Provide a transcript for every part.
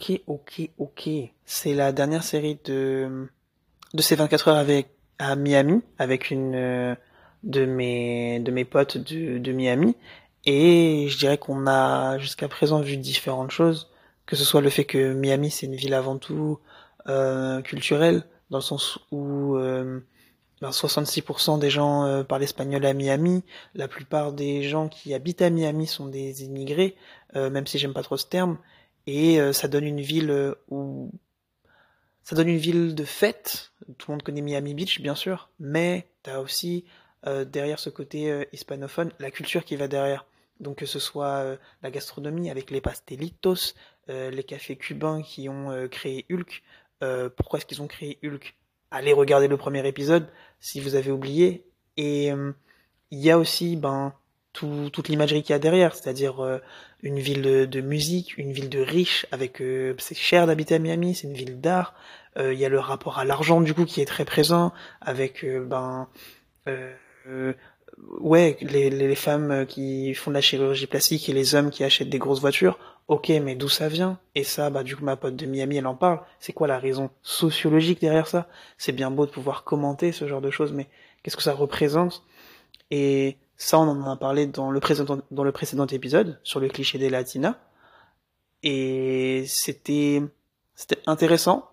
ok, ok, ok. C'est la dernière série de de ces 24 heures avec à Miami avec une euh, de mes de mes potes de, de Miami et je dirais qu'on a jusqu'à présent vu différentes choses, que ce soit le fait que Miami c'est une ville avant tout euh, culturelle dans le sens où euh, ben 66% des gens parlent espagnol à Miami. La plupart des gens qui habitent à Miami sont des immigrés, même si j'aime pas trop ce terme. Et euh, ça donne une ville euh, où ça donne une ville de fête. Tout le monde connaît Miami Beach, bien sûr, mais t'as aussi euh, derrière ce côté hispanophone la culture qui va derrière. Donc que ce soit la gastronomie avec les pastelitos, les cafés cubains qui ont créé Hulk. Pourquoi est-ce qu'ils ont créé Hulk? Allez regarder le premier épisode si vous avez oublié. Et il y a aussi ben tout, toute l'imagerie qu'il y a derrière, c'est-à-dire euh, une ville de, musique, une ville de riches, avec euh, c'est cher d'habiter à Miami, c'est une ville d'art. Euh, Il y a le rapport à l'argent du coup qui est très présent, avec euh, ben euh, ouais les, les les femmes qui font de la chirurgie plastique et les hommes qui achètent des grosses voitures. Ok, mais d'où ça vient? Et ça, bah du coup ma pote de Miami, elle en parle. C'est quoi la raison sociologique derrière ça? C'est bien beau de pouvoir commenter ce genre de choses, mais qu'est-ce que ça représente? Et ça, on en a parlé dans le précédent, épisode sur le cliché des latinas. Et c'était, c'était intéressant.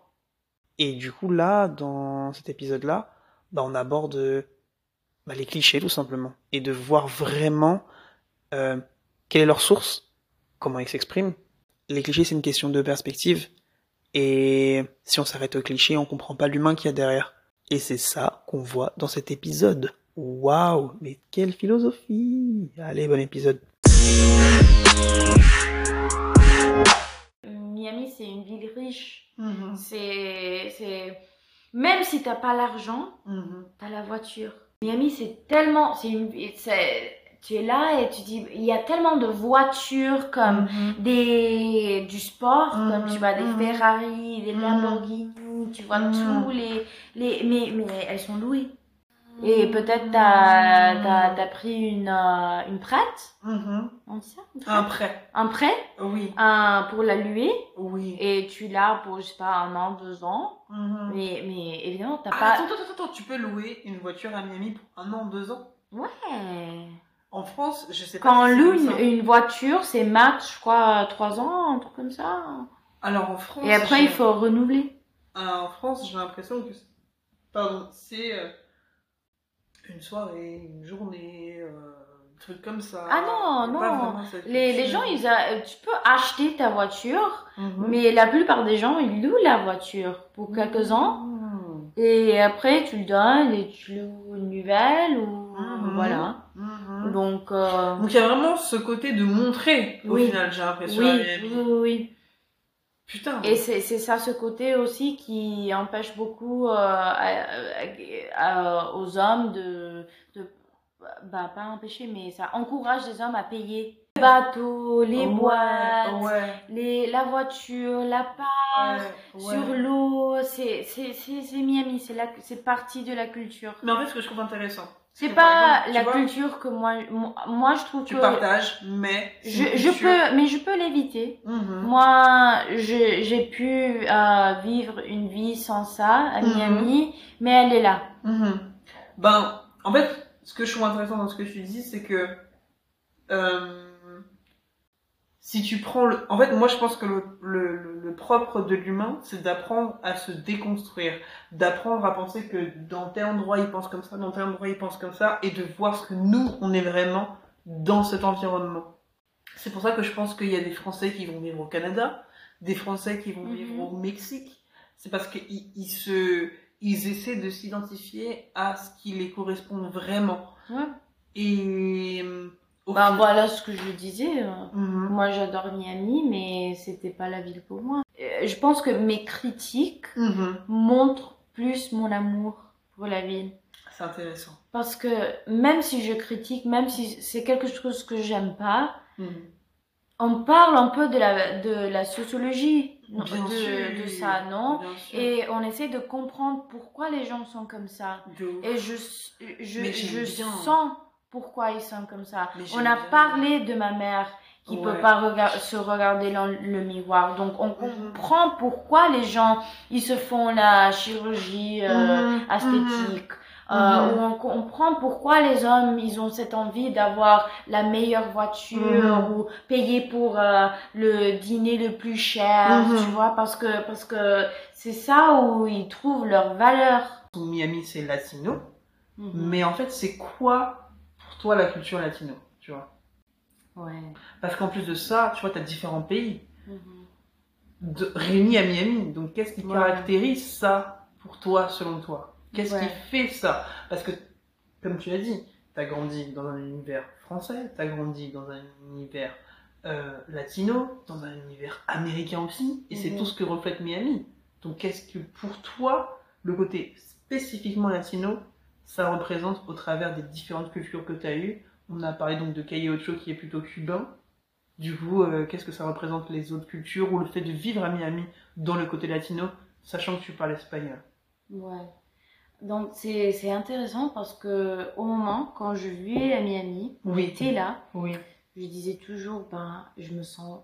Et du coup, là, dans cet épisode-là, bah, on aborde bah, les clichés, tout simplement. Et de voir vraiment euh, quelle est leur source, comment ils s'expriment. Les clichés, c'est une question de perspective. Et si on s'arrête aux clichés, on comprend pas l'humain qu'il y a derrière. Et c'est ça qu'on voit dans cet épisode. Waouh, mais quelle philosophie Allez, bon épisode. Miami, c'est une ville riche. Mhm. C'est, c'est, même si t'as pas l'argent, Mhm. t'as la voiture. Miami, c'est tellement, c'est une, c'est, tu es là et tu dis, il y a tellement de voitures comme Mhm. des, du sport, comme tu vois des. Ferrari, des. Lamborghini, tu vois tous les, les, mais, mais elles sont louées. Et peut-être t'as, t'as, t'as pris une, euh, une prête, on dit ça? Une Un prête? prêt. Un prêt, Oui. un, pour la louer. Oui. Et tu l'as pour, je sais pas, un an, deux ans. Mhm. Mais, mais évidemment, t'as Ah, pas. Attends, attends, attends, tu peux louer une voiture à Miami pour un an, deux ans? Ouais. En France, je sais pas. Quand on si c'est loue une, une voiture, c'est max, je crois, trois ans, un truc comme ça. Alors en France. Et après, il faut renouveler. Ah, en France, j'ai l'impression que. Pardon, c'est euh, une soirée, une journée, euh, un truc comme ça. Ah non, non. Les, les gens, ils a, tu peux acheter ta voiture, Mhm. mais la plupart des gens, ils louent la voiture pour quelques ans. Mhm. Et après, tu le donnes et tu loues une nouvelle ou Mhm. voilà. Donc, euh, Donc il y a vraiment ce côté de montrer, au Oui. final, j'ai l'impression. oui, oui, oui. Putain. Et c'est c'est ça ce côté aussi qui empêche beaucoup euh, à- à- à- aux hommes de, de bah pas empêcher mais ça encourage les hommes à payer les bateaux, les Ouais, boîtes, Ouais. les la voiture, la part ouais, sur l'eau, c'est c'est c'est c'est Miami, c'est la c'est partie de la culture. Mais en fait, ce que je trouve intéressant, C'est pas exemple, tu la vois, culture que moi moi, moi, je trouve Tu que partages, mais. je, je peux mais je peux l'éviter. Mhm. Moi, je- j'ai pu euh, vivre une vie sans ça à Mhm. Miami, mais elle est là. Mhm. Ben, en fait, ce que je trouve intéressant dans ce que tu dis, c'est que euh, si tu prends le, en fait, moi je pense que le, le, le- le propre de l'humain, c'est d'apprendre à se déconstruire, d'apprendre à penser que dans tel endroit il pense comme ça, dans tel endroit il pense comme ça, et de voir ce que nous on est vraiment dans cet environnement. C'est pour ça que je pense qu'il y a des Français qui vont vivre au Canada, des Français qui vont Mhm. vivre au Mexique. C'est parce qu'ils ils se, ils essaient de s'identifier à ce qui les correspond vraiment. Ouais. Et euh, final- voilà ce que je disais. Mhm. Moi, j'adore Miami, mais c'était pas la ville pour moi. Euh, Je pense que mes critiques Mhm. montrent plus mon amour pour la ville. C'est intéressant. Parce que même si je critique, même si c'est quelque chose que j'aime pas, Mhm. on parle un peu de la, de la sociologie de, ça, non? Et on essaie de comprendre pourquoi les gens sont comme ça. Et je, je, je sens pourquoi ils sont comme ça. On a bien. parlé de ma mère qui Ouais. peut pas rega- se regarder dans le miroir. Donc on Mhm. comprend pourquoi les gens ils se font la chirurgie euh, Mhm, esthétique. Euh, où on comprend pourquoi les hommes ils ont cette envie d'avoir la meilleure voiture ou payer pour euh, le dîner le plus cher tu vois parce que parce que c'est ça où ils trouvent leur valeur Miami, c'est latino. Mais en fait, c'est quoi pour toi la culture latino Tu vois? Ouais Parce qu'en plus de ça, tu vois, tu as différents pays Mhm. de, réunis à Miami. Donc, qu'est-ce qui Ouais. caractérise ça pour toi, selon toi? Qu'est-ce Ouais. qui fait ça? Parce que, comme tu l'as dit, tu as grandi dans un univers français, tu as grandi dans un univers euh, latino, dans un univers américain aussi, et c'est Mhm. tout ce que reflète Miami. Donc, qu'est-ce que pour toi, le côté spécifiquement latino, ça représente au travers des différentes cultures que tu as eues On a parlé donc de Calle Ocho qui est plutôt cubain. Du coup, euh, qu'est-ce que ça représente les autres cultures ou le fait de vivre à Miami dans le côté latino, sachant que tu parles espagnol? Ouais. Donc c'est c'est intéressant parce que au moment quand je vivais à Miami, Oui. était là, Oui. je disais toujours ben je me sens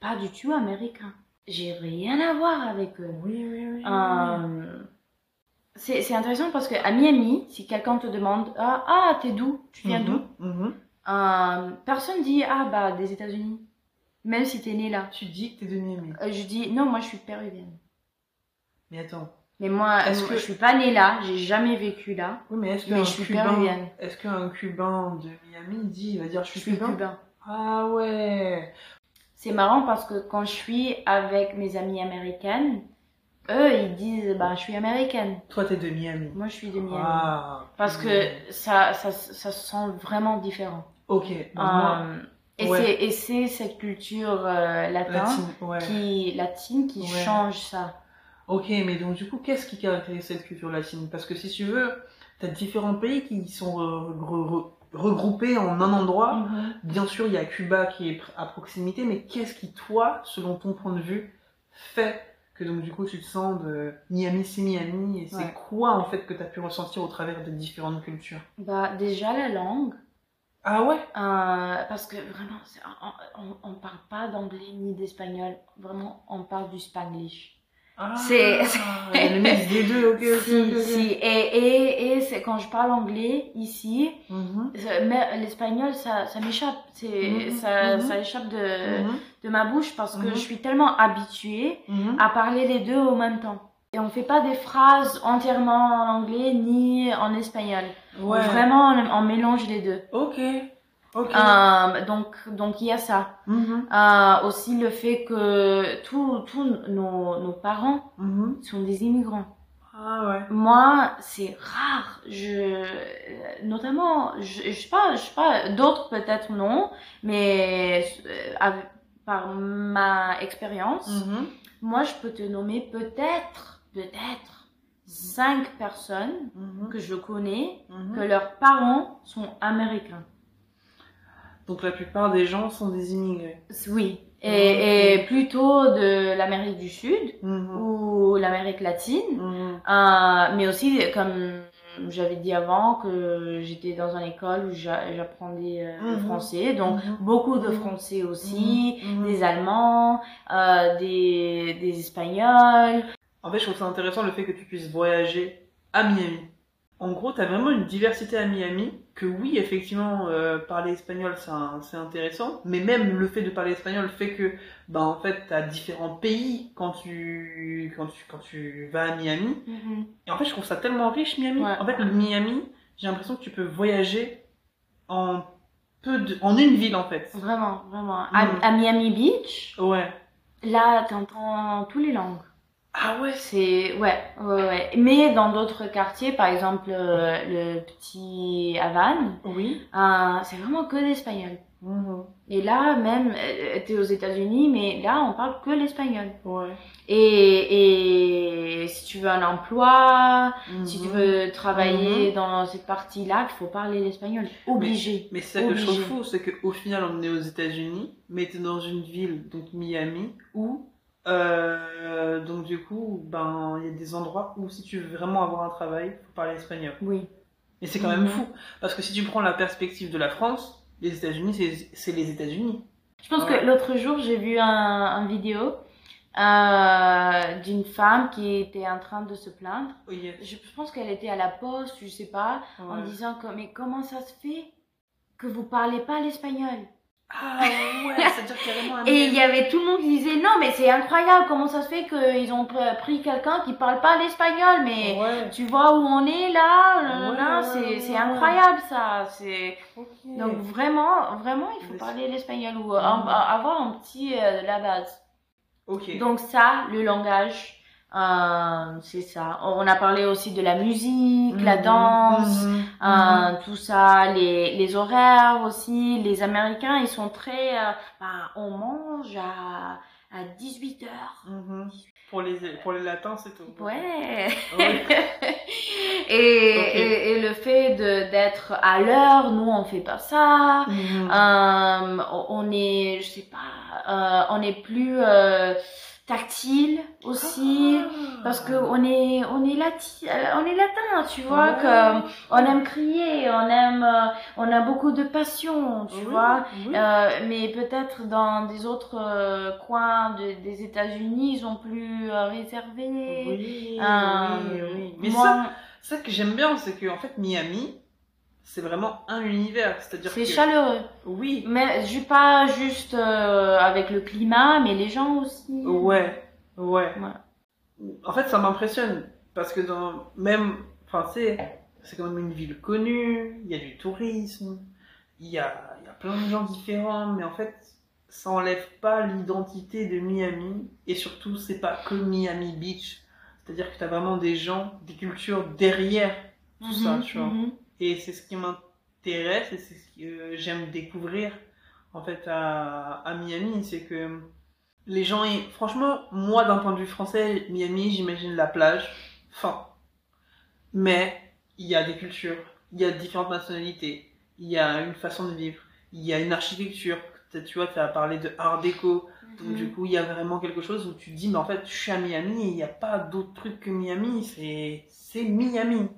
pas du tout américain. J'ai rien à voir avec eux. Oui, oui, oui. Euh, c'est intéressant parce que à Miami, si quelqu'un te demande ah ah t'es d'où, tu viens d'où, Mhm. Euh, personne dit ah bah des États-Unis, même si t'es né là. Tu dis que t'es de Miami. Euh, je dis non moi je suis péruvienne. Mais attends. Mais moi, Est-ce que- je suis pas née là, j'ai jamais vécu là. Oui, mais est-ce qu'un je suis Cubain, péruvienne. est-ce qu'un Cubain de Miami dit, il va dire je Je suis suis cubain cubain. Ah ouais. C'est marrant parce que quand je suis avec mes amies américaines, eux ils disent bah je suis américaine. Toi, t'es de Miami. Moi je suis de Miami. Ah. Parce que ça, ça, ça se sent vraiment différent. Ok. moi, Euh, et ouais. c'est et c'est cette culture euh, latine, latine, ouais. qui latine qui Ouais. change ça. Ok, mais donc du coup, qu'est-ce qui caractérise cette culture latine? Parce que si tu veux, t'as différents pays qui sont re- re- re- regroupés en un endroit. Mhm. Bien sûr, il y a Cuba qui est à proximité, mais qu'est-ce qui, toi, selon ton point de vue, fait que donc du coup tu te sens de Miami c'est Miami et c'est Ouais. quoi en fait que tu as pu ressentir au travers des différentes cultures? Bah déjà la langue. Ah ouais? Euh, parce que vraiment, on, on parle pas d'anglais ni d'espagnol. Vraiment, on parle du spanglish. Ah, C'est- le mix des deux, ok, ok, si, ok, ok. si. Et, et, et c'est quand je parle anglais ici, c'est- mais l'espagnol, ça, ça m'échappe. C'est, Mhm, ça, mhm. ça échappe de, mhm, de ma bouche parce que Mhm. je suis tellement habituée mhm. à parler les deux au même temps. Et on fait pas des phrases entièrement en anglais ni en espagnol. Ouais. Vraiment, on, on mélange les deux. Ok, Euh, donc, donc il y a ça. Mhm, Euh, aussi le fait que tous nos, nos parents mhm. sont des immigrants. Ah ouais. Moi, c'est rare. Je, notamment, je, je sais pas, je sais pas, d'autres peut-être non, mais euh, par ma expérience, Mhm. moi, je peux te nommer peut-être, peut-être cinq personnes que je connais que leurs parents sont américains. Donc la plupart des gens sont des immigrés. Oui. Et, et plutôt de l'Amérique du Sud Mhm, ou l'Amérique latine, mhm. Euh, mais aussi comme j'avais dit avant que j'étais dans une école où j'a- j'apprenais euh, le Mhm. français, donc beaucoup de français aussi, des Allemands, euh, des, des Espagnols. En fait, je trouve ça intéressant le fait que tu puisses voyager à Miami. En gros, tu as vraiment une diversité à Miami, que oui, effectivement, euh, parler espagnol, c'est intéressant, mais même le fait de parler espagnol fait que, bah, en fait, tu as différents pays quand tu, quand, tu, quand tu vas à Miami. Et en fait, je trouve ça tellement riche, Miami. Ouais. En fait, le Miami, j'ai l'impression que tu peux voyager en peu de, en une ville, en fait. Vraiment, vraiment. À, Mhm. à Miami Beach, Ouais. là, t'entends toutes les langues. Ah ouais, C'est ouais, ouais, ouais. Mais dans d'autres quartiers, par exemple euh, le petit Havane, Oui. euh, c'est vraiment que l'espagnol. Mhm. Et là, même, euh, t'es aux États-Unis, mais là, on parle que l'espagnol. Ouais. Et, et si tu veux un emploi, si tu Mhm. veux travailler dans cette partie-là, il faut parler l'espagnol. Obligé. Mais c'est ça que je trouve Obligé. fou, c'est qu'au final, on est aux États-Unis, mais t'es dans une ville, donc Miami, où, euh, donc du coup, ben, il y a des endroits où si tu veux vraiment avoir un travail, faut parler espagnol. Oui. Et c'est quand même Mhm. fou, parce que si tu prends la perspective de la France, les États-Unis, c'est- les États-Unis. Je pense que l'autre jour, j'ai vu un, un vidéo euh, d'une femme qui était en train de se plaindre. Oui. Je pense qu'elle était à la poste, je sais pas, en disant que mais comment ça se fait que vous parlez pas l'espagnol? Ah ouais, c'est-à-dire carrément un Et il y avait tout le monde qui disait non mais c'est incroyable comment ça se fait qu'ils ont pr- pris quelqu'un qui parle pas l'espagnol mais Ouais. tu vois où on est là, Ouais, c'est ouais, incroyable ça, c'est donc vraiment vraiment il faut parler l'espagnol ou un- avoir un petit euh, de la base. Donc ça, le langage, euh, c'est ça. On a parlé aussi de la musique, la Mhm, danse, mhm, euh, tout ça, les, les horaires aussi. Les Américains, ils sont très... euh, bah, on mange à, à 18 heures. mhm. Pour les, pour les latins, c'est tout. Ouais. Ouais. et, et, et le fait de d'être à l'heure, nous on fait pas ça. Mhm. Euh, on est, je sais pas, euh, on est plus euh, tactile aussi. Ah. Parce que on est, on est lati, euh, on est latin, tu vois, Ouais. que on aime crier, on aime, euh, on a beaucoup de passion, tu Oui, vois. oui. Euh, mais peut-être dans des autres euh, coins de- des États-Unis, ils sont plus euh, réservés. Oui, Euh, oui, oui. Mais moi, ça, ça que j'aime bien, c'est que en fait Miami, c'est vraiment un univers. C'est-à-dire c'est que chaleureux. oui, Mais je pas juste euh, avec le climat, mais les gens aussi. ouais, ouais. Ouais. En fait, ça m'impressionne parce que dans même, enfin c'est, c'est quand même une ville connue. Il y a du tourisme, il y a, il y a plein de gens différents, mais en fait, ça enlève pas l'identité de Miami et surtout, c'est pas que Miami Beach. C'est-à-dire que tu as vraiment des gens, des cultures derrière tout ça, Mhm, tu vois. mhm. Et c'est ce qui m'intéresse et c'est ce que j'aime découvrir en fait à, à Miami, c'est que les gens, y- franchement, moi d'un point de vue français, Miami, j'imagine la plage, fin. Mais il y a des cultures, il y a différentes nationalités, il y a une façon de vivre, il y a une architecture. Tu vois, tu as parlé de art déco, donc Mhm. du coup, il y a vraiment quelque chose où tu te dis, mais en fait, je suis à Miami il n'y a pas d'autre truc que Miami, c'est c'est Miami.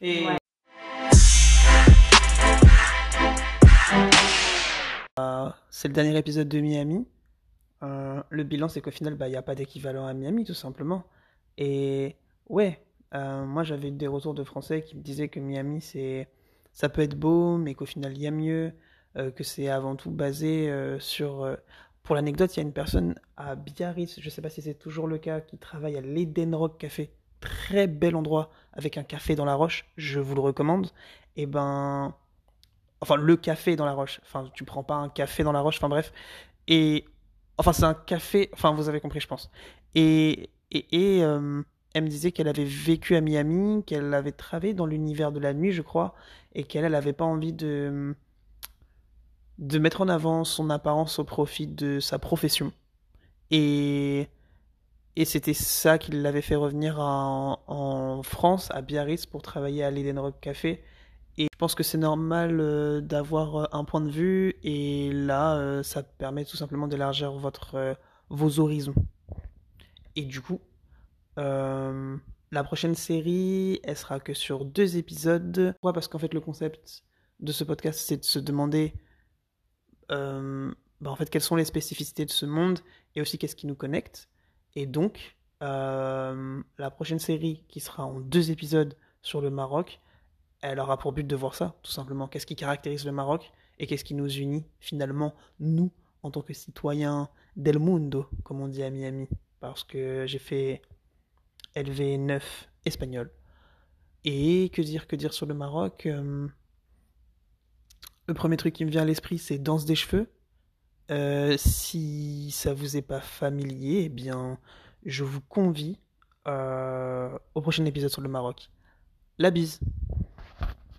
Et Ouais. C'est le dernier épisode de Miami. Euh, le bilan, c'est qu'au final, bah, il n'y a pas d'équivalent à Miami, tout simplement. Et ouais, euh, moi j'avais des retours de Français qui me disaient que Miami, c'est, ça peut être beau, mais qu'au final, il y a mieux, euh, que c'est avant tout basé sur... Pour l'anecdote, il y a une personne à Biarritz, je sais pas si c'est toujours le cas, qui travaille à l'Eden Rock Café. Très bel endroit, avec un café dans la roche, je vous le recommande. Et ben... Enfin, le café dans la roche. Enfin, tu prends pas un café dans la roche, enfin bref. Et Enfin, c'est un café. Enfin, vous avez compris, je pense. Et, et, et, euh, elle me disait qu'elle avait vécu à Miami, qu'elle avait travaillé dans l'univers de la nuit, je crois, et qu'elle, elle avait pas envie de, de mettre en avant son apparence au profit de sa profession. Et, et c'était ça qui l'avait fait revenir en, en France, à Biarritz, pour travailler à l'Eden Rock Café. Et je pense que c'est normal euh, d'avoir euh, un point de vue et là, euh, ça permet tout simplement d'élargir votre, vos horizons. Et du coup, la prochaine série, elle sera que sur deux épisodes. Pourquoi? Parce qu'en fait, le concept de ce podcast, c'est de se demander bah, en fait, quelles sont les spécificités de ce monde et aussi qu'est-ce qui nous connecte. Et donc, la prochaine série qui sera en deux épisodes sur le Maroc, elle aura pour but de voir ça, tout simplement. Qu'est-ce qui caractérise le Maroc et qu'est-ce qui nous unit finalement, nous, en tant que citoyens del mundo, comme on dit à Miami. Parce que j'ai fait LV9 espagnol. Et que dire, que dire sur le Maroc euh, Le premier truc qui me vient à l'esprit, c'est danse des cheveux. Euh, si ça vous est pas familier, eh bien, je vous convie euh, au prochain épisode sur le Maroc. La bise